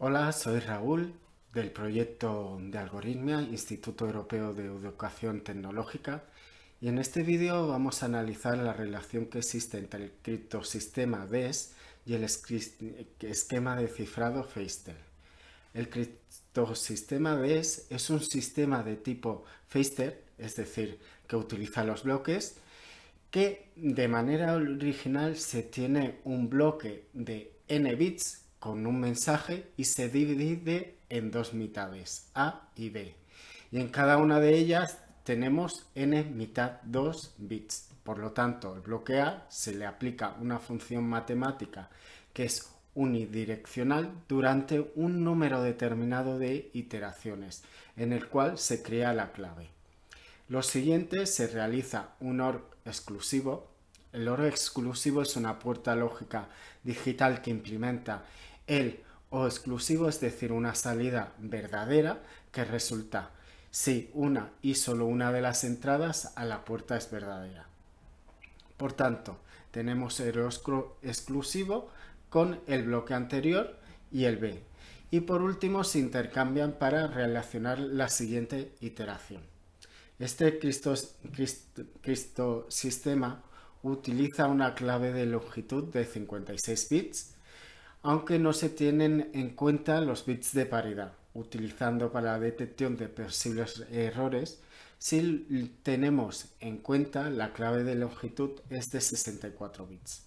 Hola, soy Raúl del proyecto de Algoritmia, Instituto Europeo de Educación Tecnológica, y en este vídeo vamos a analizar la relación que existe entre el criptosistema DES y el esquema de cifrado Feistel. El criptosistema DES es un sistema de tipo Feistel, es decir, que utiliza los bloques, que de manera original se tiene un bloque de n bits con un mensaje y se divide en dos mitades, A y B. Y en cada una de ellas tenemos n mitad 2 bits. Por lo tanto, el bloque A se le aplica una función matemática que es unidireccional durante un número determinado de iteraciones, en el cual se crea la clave. Lo siguiente se realiza un OR exclusivo. El OR exclusivo es una puerta lógica digital que implementa el o exclusivo, es decir, una salida verdadera que resulta si una y solo una de las entradas a la puerta es verdadera. Por tanto, tenemos el exclusivo con el bloque anterior y el B. Y por último se intercambian para relacionar la siguiente iteración. Este cristosistema utiliza una clave de longitud de 56 bits aunque no se tienen en cuenta los bits de paridad, utilizando para la detección de posibles errores si tenemos en cuenta la clave de longitud es de 64 bits.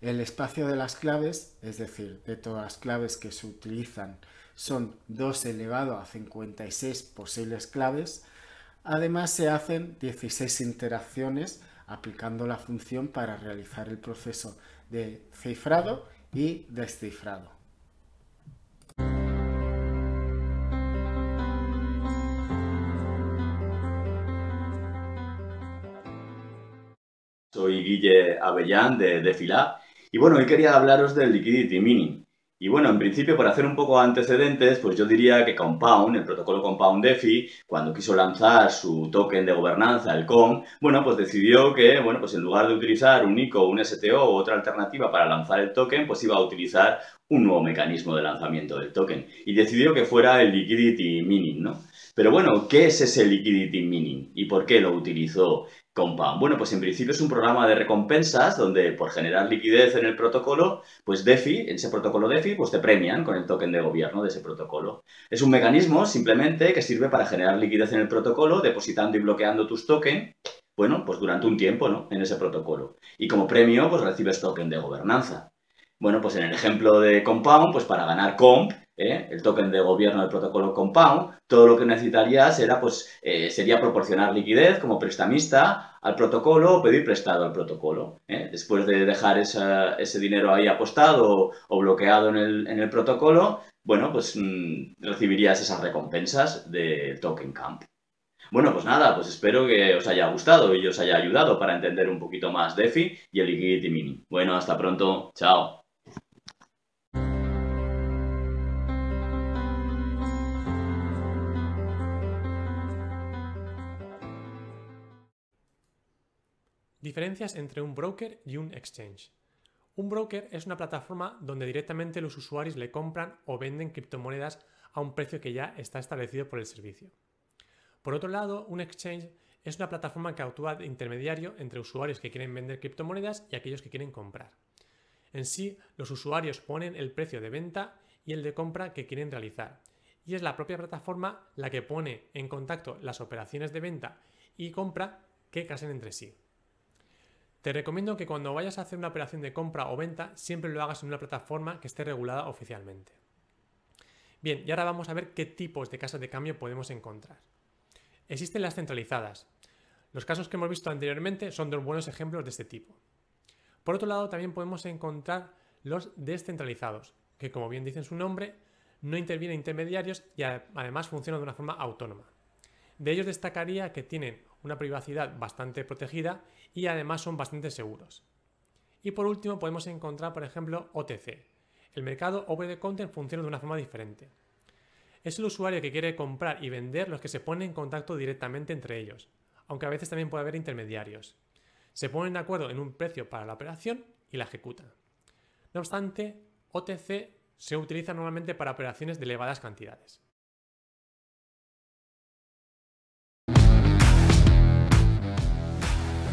El espacio de las claves, es decir, de todas las claves que se utilizan, son 2 elevado a 56 posibles claves. Además, se hacen 16 interacciones aplicando la función para realizar el proceso de cifrado y descifrado. Soy Guille Avellán de Defilab y bueno, hoy quería hablaros del Liquidity Mining. Y bueno, en principio, para hacer un poco antecedentes, pues yo diría que Compound, el protocolo Compound DeFi, cuando quiso lanzar su token de gobernanza, el COM, bueno, pues decidió que, bueno, pues en lugar de utilizar un ICO, un STO u otra alternativa para lanzar el token, pues iba a utilizar un nuevo mecanismo de lanzamiento del token. Y decidió que fuera el Liquidity Mining, ¿no? Pero bueno, ¿qué es ese Liquidity Mining y por qué lo utilizó Compound? Bueno, pues en principio es un programa de recompensas donde por generar liquidez en el protocolo, pues DeFi, en ese protocolo DeFi, pues te premian con el token de gobierno de ese protocolo. Es un mecanismo simplemente que sirve para generar liquidez en el protocolo, depositando y bloqueando tus tokens, bueno, pues durante un tiempo, ¿no? En ese protocolo. Y como premio, pues recibes token de gobernanza. Bueno, pues en el ejemplo de Compound, pues para ganar Comp, ¿eh? el token de gobierno del protocolo Compound, todo lo que necesitarías era, pues, eh, sería proporcionar liquidez como prestamista al protocolo o pedir prestado al protocolo. ¿eh? Después de dejar ese dinero ahí apostado o, bloqueado en el, protocolo, bueno, pues mm, recibirías esas recompensas del token camp. Bueno, pues nada, pues espero que os haya gustado y os haya ayudado para entender un poquito más DeFi y el Liquidity Mini. Bueno, hasta pronto. Chao. Diferencias entre un broker y un exchange. Un broker es una plataforma donde directamente los usuarios le compran o venden criptomonedas a un precio que ya está establecido por el servicio. Por otro lado, un exchange es una plataforma que actúa de intermediario entre usuarios que quieren vender criptomonedas y aquellos que quieren comprar. En sí, los usuarios ponen el precio de venta y el de compra que quieren realizar, y es la propia plataforma la que pone en contacto las operaciones de venta y compra que casen entre sí. Te recomiendo que cuando vayas a hacer una operación de compra o venta siempre lo hagas en una plataforma que esté regulada oficialmente. Bien, y ahora vamos a ver qué tipos de casas de cambio podemos encontrar. Existen las centralizadas. Los casos que hemos visto anteriormente son dos buenos ejemplos de este tipo. Por otro lado, también podemos encontrar los descentralizados, que como bien dice su nombre, no intervienen intermediarios y además funcionan de una forma autónoma. De ellos destacaría que tienen una privacidad bastante protegida y además son bastante seguros. Y por último podemos encontrar, por ejemplo, OTC. El mercado over the counter funciona de una forma diferente. Es el usuario que quiere comprar y vender los que se ponen en contacto directamente entre ellos, aunque a veces también puede haber intermediarios. Se ponen de acuerdo en un precio para la operación y la ejecutan. No obstante, OTC se utiliza normalmente para operaciones de elevadas cantidades.